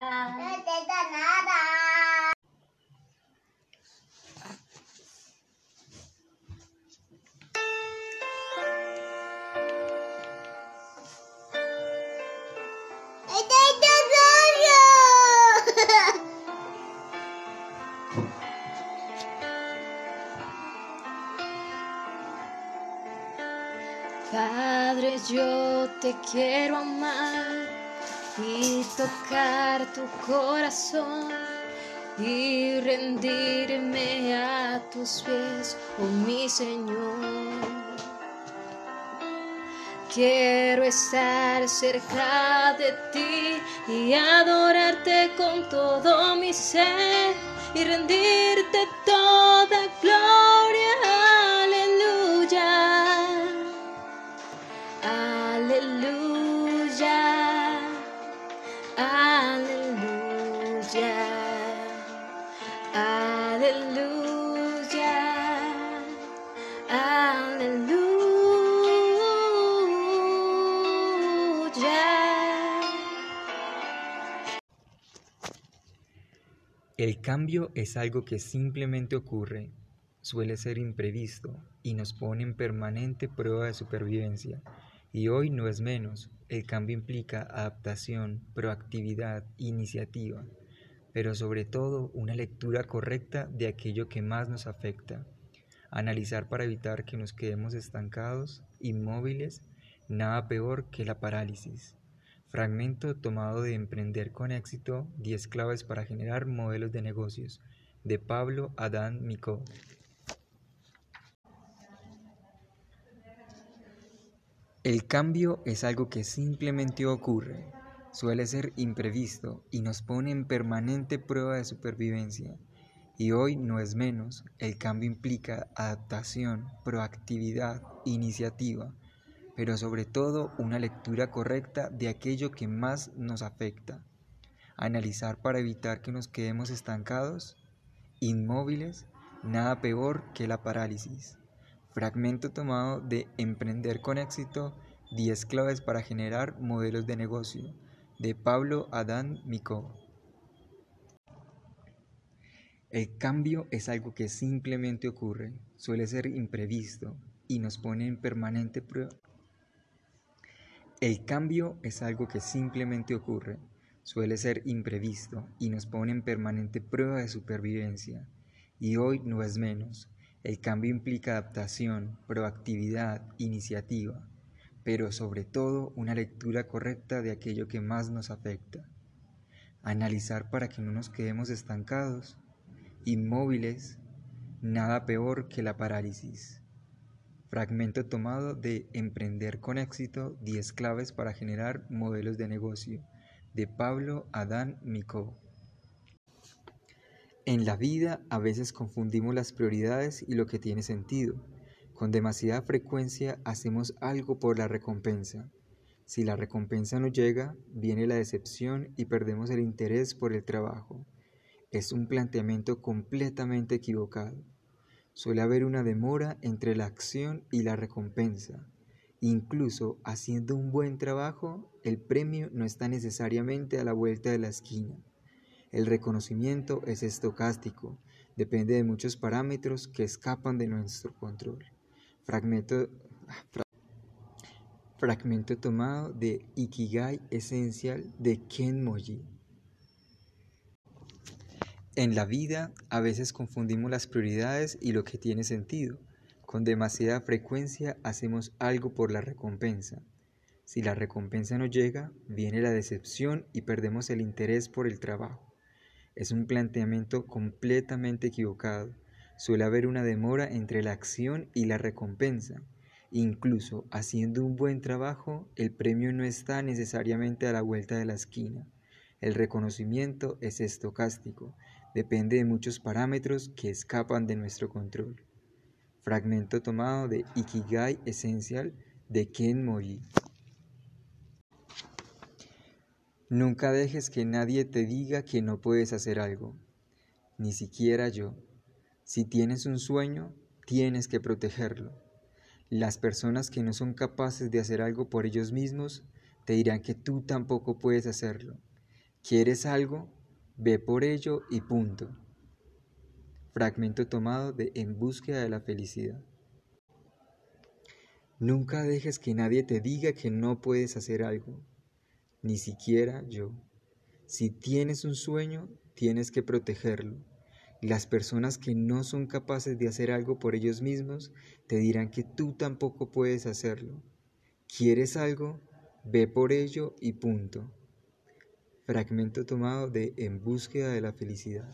Nada. ¡Este es tu Padre, yo te quiero amar y tocar tu corazón y rendirme a tus pies, oh mi Señor. Quiero estar cerca de ti y adorarte con todo mi ser y rendirte toda gloria. Aleluya. Aleluya. El cambio es algo que simplemente ocurre, suele ser imprevisto y nos pone en permanente prueba de supervivencia. Y hoy no es menos, el cambio implica adaptación, proactividad, iniciativa, pero sobre todo una lectura correcta de aquello que más nos afecta. Analizar para evitar que nos quedemos estancados, inmóviles, nada peor que la parálisis. Fragmento tomado de Emprender con éxito, 10 claves para generar modelos de negocios, de Pablo Adán Micó. El cambio es algo que simplemente ocurre, suele ser imprevisto y nos pone en permanente prueba de supervivencia. Y hoy no es menos, el cambio implica adaptación, proactividad, iniciativa, pero sobre todo una lectura correcta de aquello que más nos afecta. Analizar para evitar que nos quedemos estancados, inmóviles, nada peor que la parálisis. Fragmento tomado de Emprender con éxito, 10 claves para generar modelos de negocio, de Pablo Adán Micó. El cambio es algo que simplemente ocurre, suele ser imprevisto y nos pone en permanente prueba. El cambio es algo que simplemente ocurre, suele ser imprevisto y nos pone en permanente prueba de supervivencia. Y hoy no es menos. El cambio implica adaptación, proactividad, iniciativa, pero sobre todo una lectura correcta de aquello que más nos afecta. Analizar para que no nos quedemos estancados, inmóviles, nada peor que la parálisis. Fragmento tomado de Emprender con éxito, 10 claves para generar modelos de negocio, de Pablo Adán Micó. En la vida a veces confundimos las prioridades y lo que tiene sentido. Con demasiada frecuencia hacemos algo por la recompensa. Si la recompensa no llega, viene la decepción y perdemos el interés por el trabajo. Es un planteamiento completamente equivocado. Suele haber una demora entre la acción y la recompensa. Incluso haciendo un buen trabajo, el premio no está necesariamente a la vuelta de la esquina. El reconocimiento es estocástico, depende de muchos parámetros que escapan de nuestro control. Fragmento, fra- fragmento tomado de Ikigai Esencial de Ken Moji. En la vida a veces confundimos las prioridades y lo que tiene sentido. Con demasiada frecuencia hacemos algo por la recompensa. Si la recompensa no llega, viene la decepción y perdemos el interés por el trabajo. Es un planteamiento completamente equivocado. Suele haber una demora entre la acción y la recompensa. Incluso haciendo un buen trabajo, el premio no está necesariamente a la vuelta de la esquina. El reconocimiento es estocástico, depende de muchos parámetros que escapan de nuestro control. Fragmento tomado de Ikigai Esencial de Ken Moji. Nunca dejes que nadie te diga que no puedes hacer algo, ni siquiera yo. Si tienes un sueño, tienes que protegerlo. Las personas que no son capaces de hacer algo por ellos mismos te dirán que tú tampoco puedes hacerlo. ¿Quieres algo? Ve por ello y punto. Fragmento tomado de En búsqueda de la felicidad. Nunca dejes que nadie te diga que no puedes hacer algo, ni siquiera yo. Si tienes un sueño, tienes que protegerlo. Las personas que no son capaces de hacer algo por ellos mismos te dirán que tú tampoco puedes hacerlo. ¿Quieres algo? Ve por ello y punto. Fragmento tomado de En búsqueda de la felicidad.